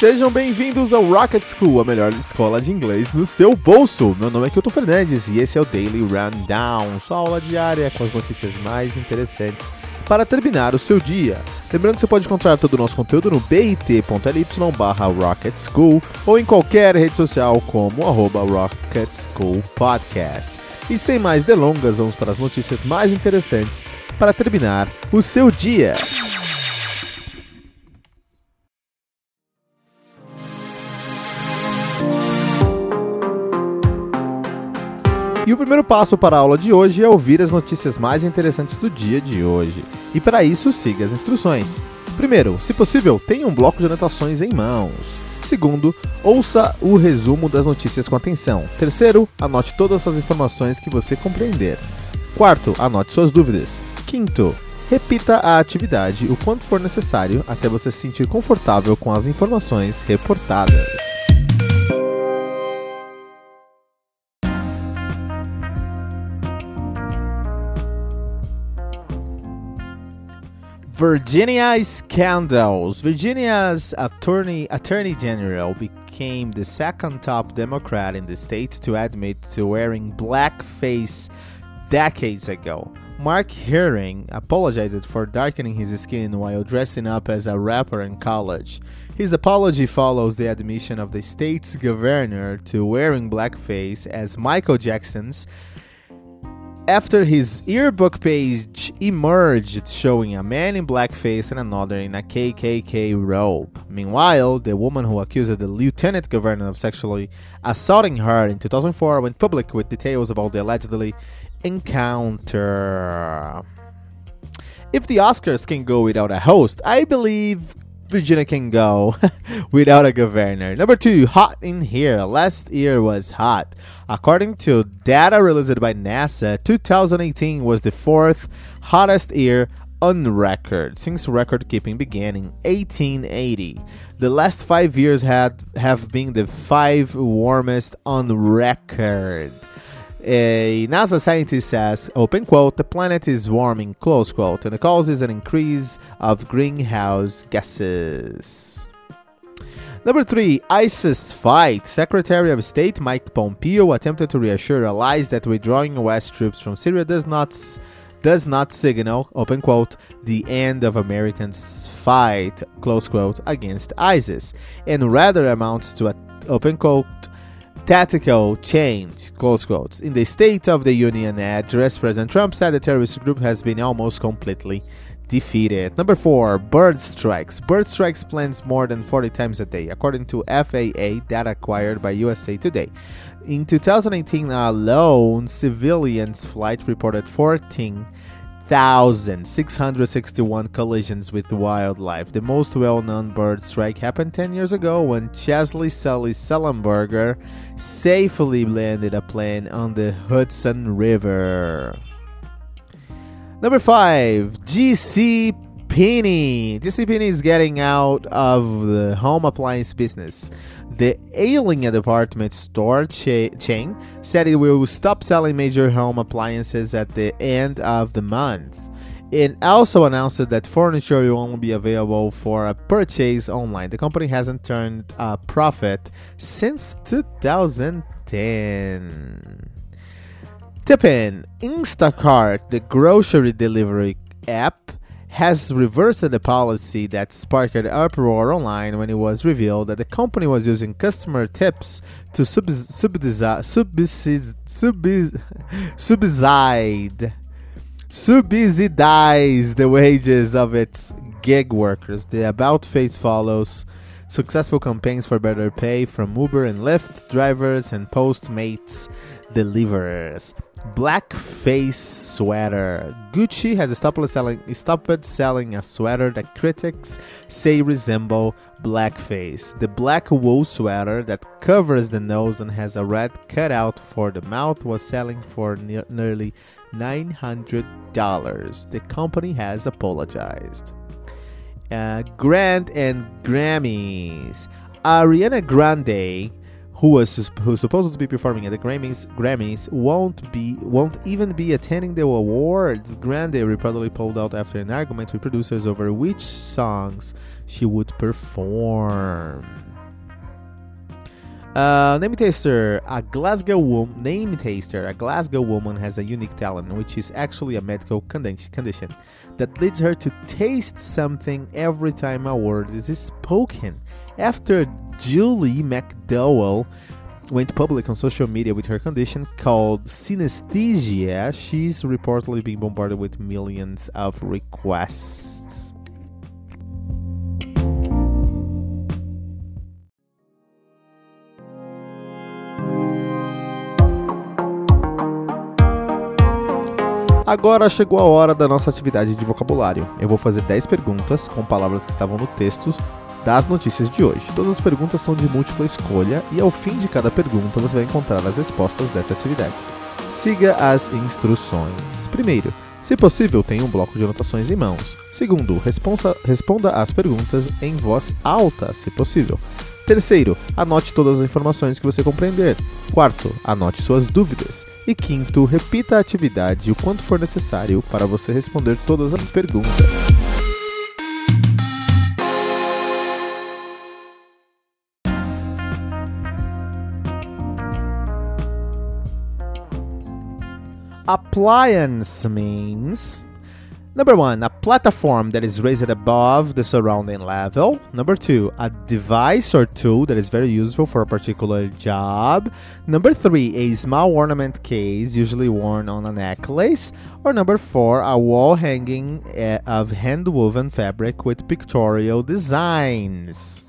Sejam bem-vindos ao Rocket School, a melhor escola de inglês no seu bolso. Meu nome é Kilton Fernandes e esse é o Daily Rundown, sua aula diária com as notícias mais interessantes para terminar o seu dia. Lembrando que você pode encontrar todo o nosso conteúdo no bit.ly barra Rocket School ou em qualquer rede social como arroba Rocket School Podcast. E sem mais delongas, vamos para as notícias mais interessantes para terminar o seu dia. E o primeiro passo para a aula de hoje é ouvir as notícias mais interessantes do dia de hoje. E para isso, siga as instruções. Primeiro, se possível, tenha um bloco de anotações em mãos. Segundo, ouça o resumo das notícias com atenção. Terceiro, anote todas as informações que você compreender. Quarto, anote suas dúvidas. Quinto, repita a atividade o quanto for necessário até você se sentir confortável com as informações reportadas. Virginia scandals. Virginia's attorney attorney general became the second top Democrat in the state to admit to wearing blackface decades ago. Mark Herring apologized for darkening his skin while dressing up as a rapper in college. His apology follows the admission of the state's governor to wearing blackface as Michael Jackson's after his yearbook page emerged showing a man in blackface and another in a KKK robe. Meanwhile, the woman who accused the lieutenant governor of sexually assaulting her in 2004 went public with details about the allegedly encounter. If the Oscars can go without a host, I believe Virginia can go without a governor. Number two, hot in here. Last year was hot. According to data released by NASA, 2018 was the fourth hottest year on record since record keeping began in 1880. The last five years had have been the five warmest on record. A NASA scientist says, open quote, the planet is warming, close quote, and the cause is an increase of greenhouse gases. Number three, ISIS fight. Secretary of State Mike Pompeo attempted to reassure allies that withdrawing U.S. troops from Syria does not does not signal, open quote, the end of Americans' fight, close quote, against ISIS, and rather amounts to a, open quote, tactical change, close quotes. In the State of the Union address, President Trump said the terrorist group has been almost completely defeated. Number four, bird strikes. Bird strikes planes more than 40 times a day, according to FAA data acquired by USA Today. In 2018 alone, civilians' flight reported 14 1,661 collisions with wildlife. The most well known bird strike happened 10 years ago when Chesley Sully Sullenberger safely landed a plane on the Hudson River. Number 5 JC Penney. JC Penney is getting out of the home appliance business. The Ailing department store cha- chain said it will stop selling major home appliances at the end of the month. It also announced that furniture will only be available for a purchase online. The company hasn't turned a profit since 2010. Tip in Instacart, the grocery delivery app, has reversed the policy that sparked uproar online when it was revealed that the company was using customer tips to subsidize, subsidize, the wages of its gig workers. The about face follows successful campaigns for better pay from Uber and Lyft drivers and Postmates delivers. Blackface sweater. Gucci has stopped selling, stopped selling a sweater that critics say resemble blackface. The black wool sweater that covers the nose and has a red cutout for the mouth was selling for ne- nearly $900. The company has apologized. Uh, Grande and Grammys. Ariana Grande who was who's supposed to be performing at the Grammys, Grammys won't be won't even be attending the awards. Grande reportedly pulled out after an argument with producers over which songs she would perform. Uh, name taster, a Glasgow woman. Name taster, a Glasgow woman has a unique talent, which is actually a medical condition that leads her to taste something every time a word is spoken. After Julie McDowell went public on social media with her condition called synesthesia, she's reportedly being bombarded with millions of requests. Agora chegou a hora da nossa atividade de vocabulário. Eu vou fazer 10 perguntas com palavras que estavam no texto das notícias de hoje. Todas as perguntas são de múltipla escolha e ao fim de cada pergunta você vai encontrar as respostas dessa atividade. Siga as instruções. Primeiro, se possível, tenha um bloco de anotações em mãos. Segundo, responsa, responda as perguntas em voz alta, se possível. Terceiro, anote todas as informações que você compreender. Quarto, anote suas dúvidas. E quinto, repita a atividade o quanto for necessário para você responder todas as perguntas. Appliance means Number one, a platform that is raised above the surrounding level. Number two, a device or tool that is very useful for a particular job. Number three, a small ornament case, usually worn on a necklace. Or number four, a wall hanging eh, of hand woven fabric with pictorial designs.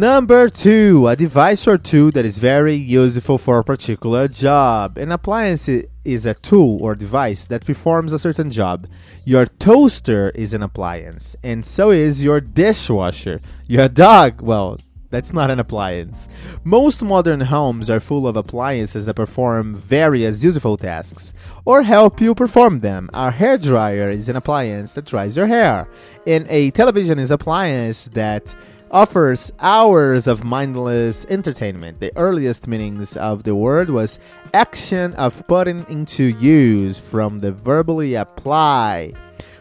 Number two, a device or tool that is very useful for a particular job. An appliance is a tool or device that performs a certain job. Your toaster is an appliance, and so is your dishwasher. Your dog, well, that's not an appliance. Most modern homes are full of appliances that perform various useful tasks or help you perform them. A hair dryer is an appliance that dries your hair, and a television is an appliance that offers hours of mindless entertainment. The earliest meanings of the word was action of putting into use from the verbally apply,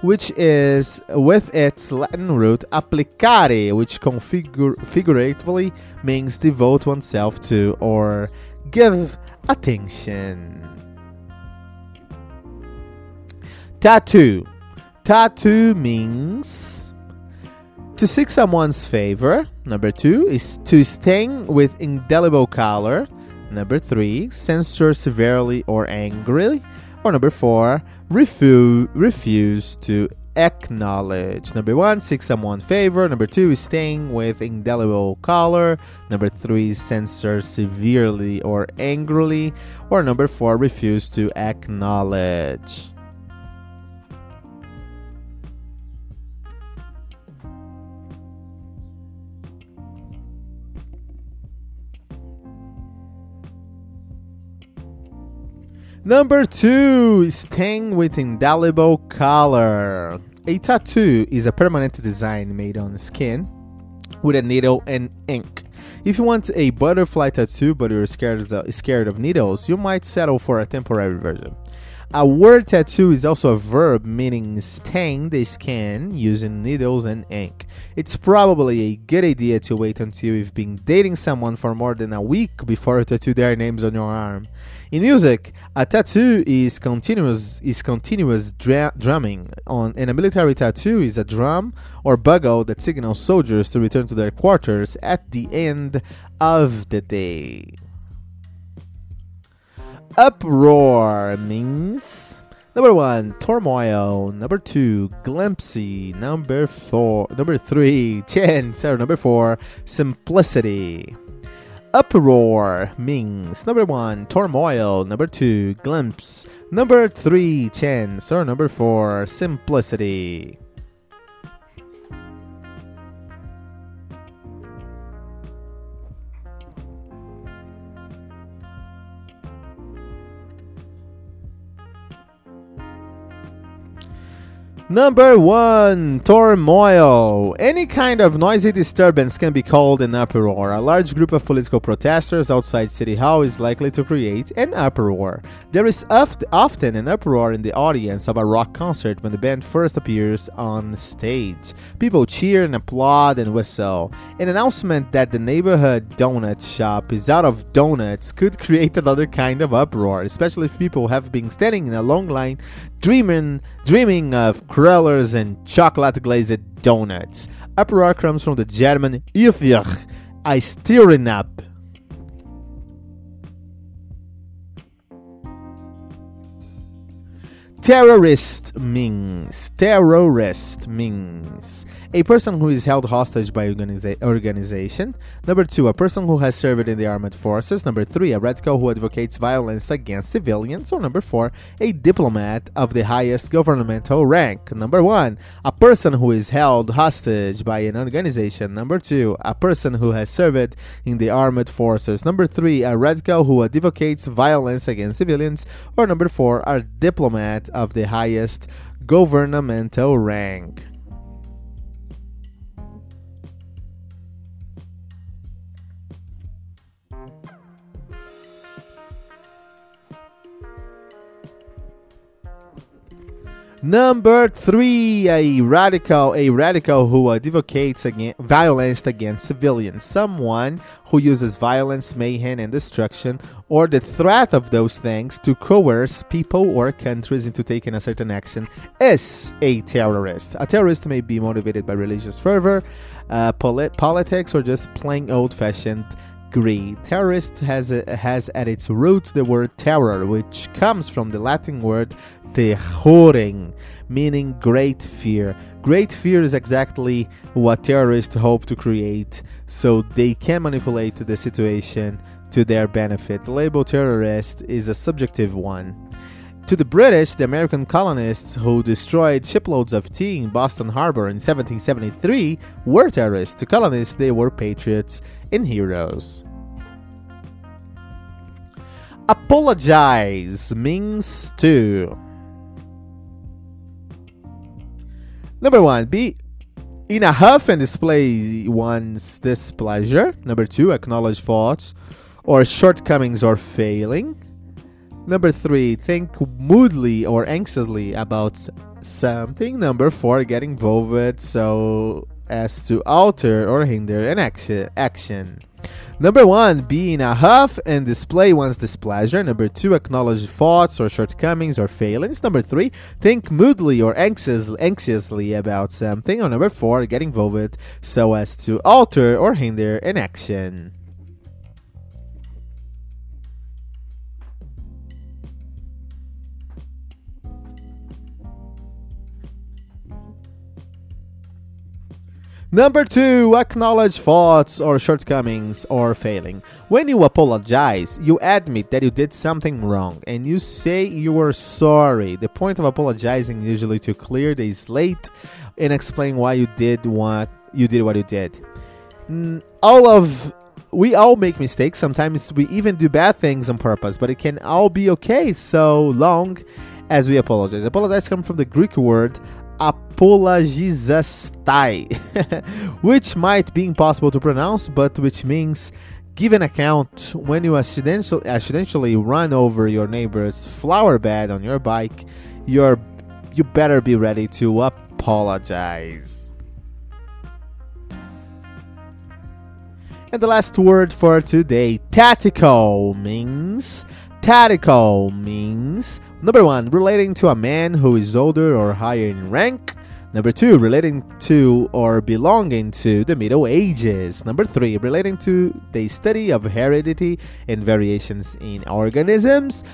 which is with its Latin root applicare, which figuratively means devote oneself to or give attention. Tattoo. Tattoo means to seek someone's favor. Number two is to stain with indelible color. Number three, censure severely or angrily. Or number four, refu- refuse to acknowledge. Number one, seek someone's favor. Number two is with indelible color. Number three, censor severely or angrily. Or number four, refuse to acknowledge. Number two, stain with indelible color. A tattoo is a permanent design made on skin with a needle and ink. If you want a butterfly tattoo but you're scared of, scared of needles, you might settle for a temporary version. A word tattoo is also a verb meaning stain the skin using needles and ink. It's probably a good idea to wait until you've been dating someone for more than a week before you tattoo their names on your arm. In music, a tattoo is continuous is continuous dra- drumming. On and a military tattoo is a drum or bugle that signals soldiers to return to their quarters at the end of the day. Uproar means number one, turmoil. Number two, glimpsy. Number four, number three, chance. Or number four, simplicity. Uproar means number one, turmoil, number two, glimpse, number three, chance, or number four, simplicity. Number one, turmoil. Any kind of noisy disturbance can be called an uproar. A large group of political protesters outside City Hall is likely to create an uproar. There is oft- often an uproar in the audience of a rock concert when the band first appears on stage. People cheer and applaud and whistle. An announcement that the neighborhood donut shop is out of donuts could create another kind of uproar, especially if people have been standing in a long line dreaming dreaming of crullers and chocolate glazed donuts. Uproar comes from the German Aufruhr, a stirring up. Terrorist means terrorist means a person who is held hostage by organiza- organization. Number two, a person who has served in the armed forces. Number three, a radical who advocates violence against civilians. Or number four, a diplomat of the highest governmental rank. Number one, a person who is held hostage by an organization. Number two, a person who has served in the armed forces. Number three, a radical who advocates violence against civilians. Or number four, a diplomat of the highest governmental rank. Number three, a radical, a radical who advocates against violence against civilians, someone who uses violence, mayhem, and destruction, or the threat of those things to coerce people or countries into taking a certain action, is a terrorist. A terrorist may be motivated by religious fervor, uh, polit- politics, or just plain old-fashioned greed. Terrorist has has at its root the word terror, which comes from the Latin word terrorem, meaning great fear. Great fear is exactly what terrorists hope to create, so they can manipulate the situation to their benefit. The label terrorist is a subjective one. To the British, the American colonists who destroyed shiploads of tea in Boston Harbor in 1773 were terrorists. To colonists, they were patriots and heroes. Apologize means to. Number one, be in a huff and display one's displeasure. Number two, acknowledge faults or shortcomings or failing. Number three, think moodily or anxiously about something. Number four, get involved so as to alter or hinder an action. action. Number one, be in a huff and display one's displeasure. Number two, acknowledge faults or shortcomings or failings. Number three, think moodily or anxious, anxiously about something. Or number four, get involved so as to alter or hinder an action. Number two, acknowledge faults or shortcomings or failing. When you apologize, you admit that you did something wrong and you say you are sorry. The point of apologizing usually to clear the slate and explain why you did what you did what you did. All of we all make mistakes. Sometimes we even do bad things on purpose, but it can all be okay so long as we apologize. Apologize comes from the Greek word apologizastai, which might be impossible to pronounce, but which means give an account when you accidentally, accidentally run over your neighbor's flower bed on your bike. You're you better be ready to apologize. And the last word for today, tactical means tactical means Number one, relating to a man who is older or higher in rank. Number two, relating to or belonging to the Middle Ages. Number three, relating to the study of heredity and variations in organisms.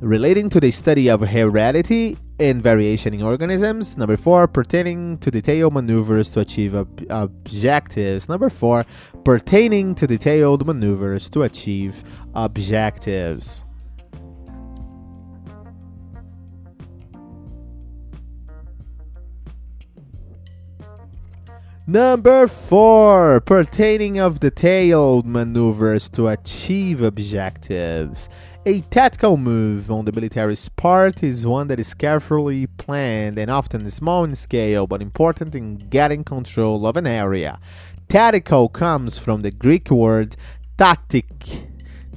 Relating to the study of heredity and variation in organisms. Number four, pertaining to detailed maneuvers to achieve ob- objectives. Number four, pertaining to detailed maneuvers to achieve objectives. Number four, pertaining of detailed maneuvers to achieve objectives. A tactical move on the military's part is one that is carefully planned and often small in scale but important in getting control of an area. Tactical comes from the Greek word tactic,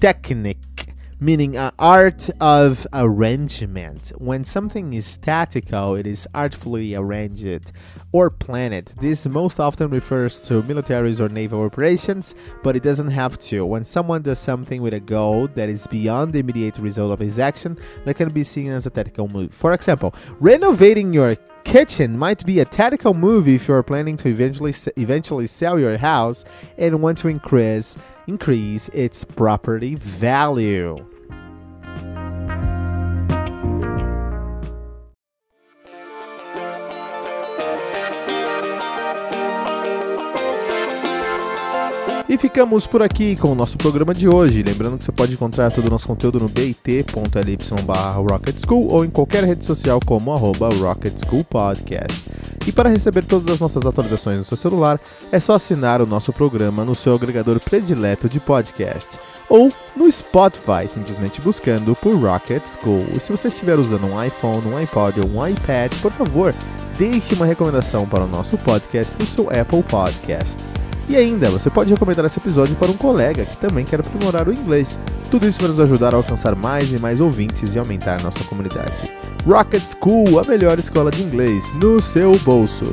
technique, meaning an art of arrangement. When something is tactical, it is artfully arranged or planned. This most often refers to militaries or naval operations, but it doesn't have to. When someone does something with a goal that is beyond the immediate result of his action, that can be seen as a tactical move. For example, renovating your kitchen might be a tactical move if you're planning to eventually eventually sell your house and want to increase increase its property value. E ficamos por aqui com o nosso programa de hoje. Lembrando que você pode encontrar todo o nosso conteúdo no bit.ly Rocket School ou em qualquer rede social como arroba Rocket School Podcast. E para receber todas as nossas atualizações no seu celular, é só assinar o nosso programa no seu agregador predileto de podcast ou no Spotify, simplesmente buscando por Rocket School. E se você estiver usando um iPhone, um iPod ou um iPad, por favor, deixe uma recomendação para o nosso podcast no seu Apple Podcast. E ainda, você pode recomendar esse episódio para um colega que também quer aprimorar o inglês. Tudo isso vai nos ajudar a alcançar mais e mais ouvintes e aumentar nossa comunidade. Rocket School, a melhor escola de inglês, no seu bolso.